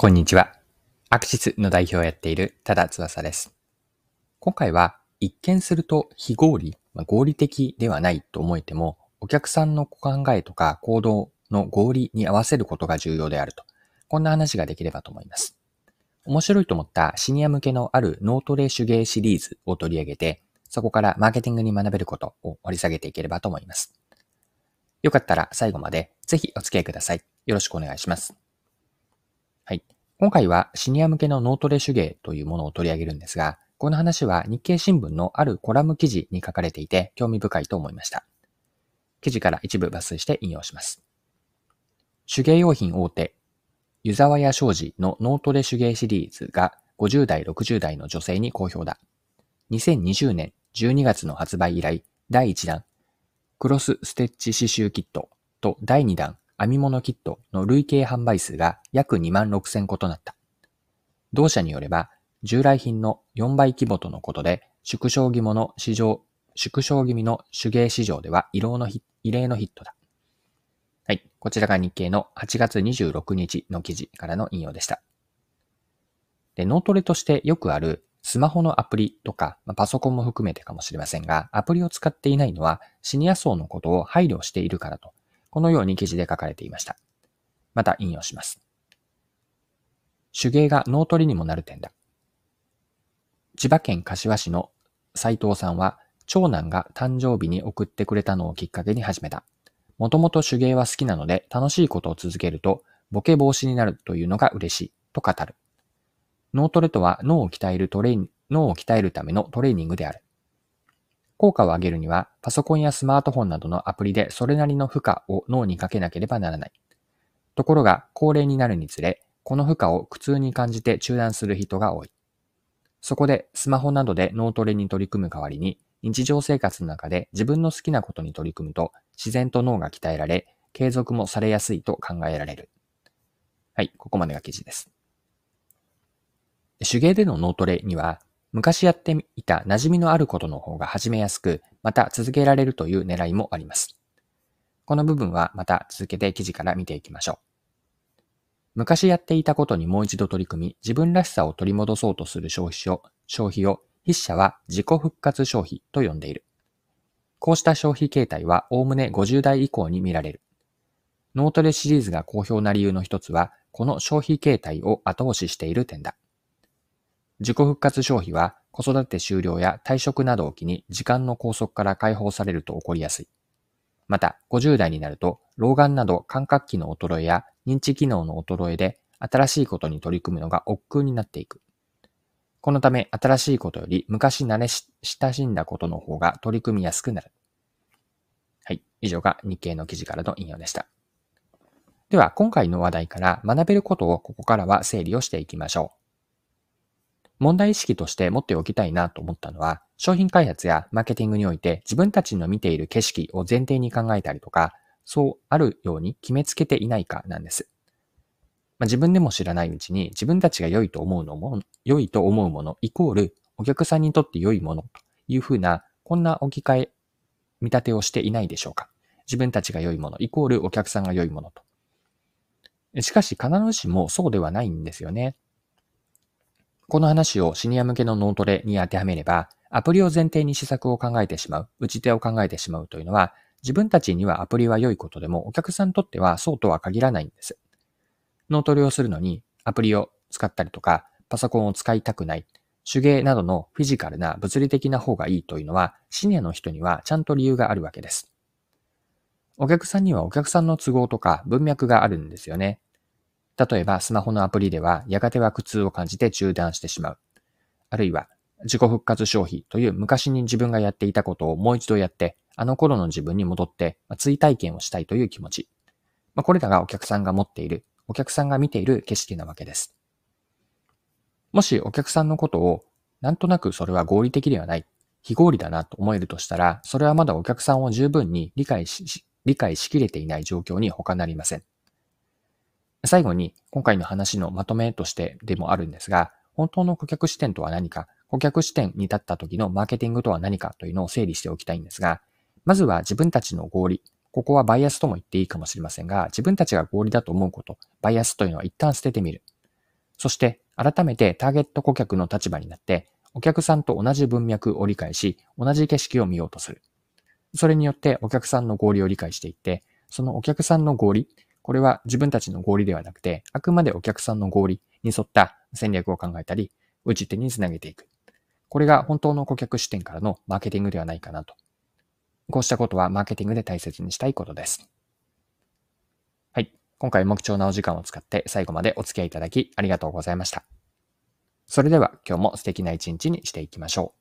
こんにちは。アクシスの代表をやっている多田翼です。今回は一見すると非合理、まあ、合理的ではないと思えても、お客さんの考えとか行動の合理に合わせることが重要であると。こんな話ができればと思います。面白いと思ったシニア向けのある脳トレ手芸シリーズを取り上げて、そこからマーケティングに学べることを掘り下げていければと思います。よかったら最後までぜひお付き合いください。よろしくお願いします。はい。今回はシニア向けの脳トレ手芸というものを取り上げるんですが、この話は日経新聞のあるコラム記事に書かれていて興味深いと思いました。記事から一部抜粋して引用します。手芸用品大手、湯沢屋商事の脳トレ手芸シリーズが50代、60代の女性に好評だ。2020年12月の発売以来、第1弾、クロスステッチ刺繍キットと第2弾、編み物キットの累計販売数が約2万6000個となった。同社によれば、従来品の4倍規模とのことで、縮小気味の市場、縮小気味の手芸市場では異例の異例のヒットだ。はい。こちらが日経の8月26日の記事からの引用でした。で、脳トレとしてよくあるスマホのアプリとか、まあ、パソコンも含めてかもしれませんが、アプリを使っていないのはシニア層のことを配慮しているからとこのように記事で書かれていました。また引用します。手芸が脳トレにもなる点だ。千葉県柏市の斉藤さんは、長男が誕生日に送ってくれたのをきっかけに始めた。もともと手芸は好きなので楽しいことを続けるとボケ防止になるというのが嬉しいと語る。脳トレとは脳を鍛えるトレー脳を鍛えるためのトレーニングである。効果を上げるには、パソコンやスマートフォンなどのアプリでそれなりの負荷を脳にかけなければならない。ところが、高齢になるにつれ、この負荷を苦痛に感じて中断する人が多い。そこで、スマホなどで脳トレに取り組む代わりに、日常生活の中で自分の好きなことに取り組むと、自然と脳が鍛えられ、継続もされやすいと考えられる。はい、ここまでが記事です。手芸での脳トレには、昔やっていた馴染みのあることの方が始めやすく、また続けられるという狙いもあります。この部分はまた続けて記事から見ていきましょう。昔やっていたことにもう一度取り組み、自分らしさを取り戻そうとする消費を、消費を筆者は自己復活消費と呼んでいる。こうした消費形態はおおむね50代以降に見られる。脳トレシリーズが好評な理由の一つは、この消費形態を後押ししている点だ。自己復活消費は子育て終了や退職などを機に時間の拘束から解放されると起こりやすい。また、50代になると、老眼など感覚器の衰えや認知機能の衰えで新しいことに取り組むのが億劫になっていく。このため、新しいことより昔慣れ親しんだことの方が取り組みやすくなる。はい。以上が日経の記事からの引用でした。では、今回の話題から学べることをここからは整理をしていきましょう。問題意識として持っておきたいなと思ったのは、商品開発やマーケティングにおいて自分たちの見ている景色を前提に考えたりとか、そうあるように決めつけていないかなんです。まあ、自分でも知らないうちに自分たちが良いと思うのも、良いと思うものイコールお客さんにとって良いものというふうな、こんな置き換え、見立てをしていないでしょうか。自分たちが良いものイコールお客さんが良いものと。しかし必ずしもそうではないんですよね。この話をシニア向けの脳トレに当てはめれば、アプリを前提に施策を考えてしまう、打ち手を考えてしまうというのは、自分たちにはアプリは良いことでも、お客さんにとってはそうとは限らないんです。脳トレをするのに、アプリを使ったりとか、パソコンを使いたくない、手芸などのフィジカルな物理的な方がいいというのは、シニアの人にはちゃんと理由があるわけです。お客さんにはお客さんの都合とか文脈があるんですよね。例えば、スマホのアプリでは、やがては苦痛を感じて中断してしまう。あるいは、自己復活消費という昔に自分がやっていたことをもう一度やって、あの頃の自分に戻って、追体験をしたいという気持ち。まあ、これらがお客さんが持っている、お客さんが見ている景色なわけです。もしお客さんのことを、なんとなくそれは合理的ではない、非合理だなと思えるとしたら、それはまだお客さんを十分に理解し、理解しきれていない状況に他なりません。最後に、今回の話のまとめとしてでもあるんですが、本当の顧客視点とは何か、顧客視点に立った時のマーケティングとは何かというのを整理しておきたいんですが、まずは自分たちの合理、ここはバイアスとも言っていいかもしれませんが、自分たちが合理だと思うこと、バイアスというのは一旦捨ててみる。そして改めてターゲット顧客の立場になって、お客さんと同じ文脈を理解し、同じ景色を見ようとする。それによってお客さんの合理を理解していって、そのお客さんの合理、これは自分たちの合理ではなくて、あくまでお客さんの合理に沿った戦略を考えたり、打ち手につなげていく。これが本当の顧客視点からのマーケティングではないかなと。こうしたことはマーケティングで大切にしたいことです。はい。今回目標なお時間を使って最後までお付き合いいただきありがとうございました。それでは今日も素敵な一日にしていきましょう。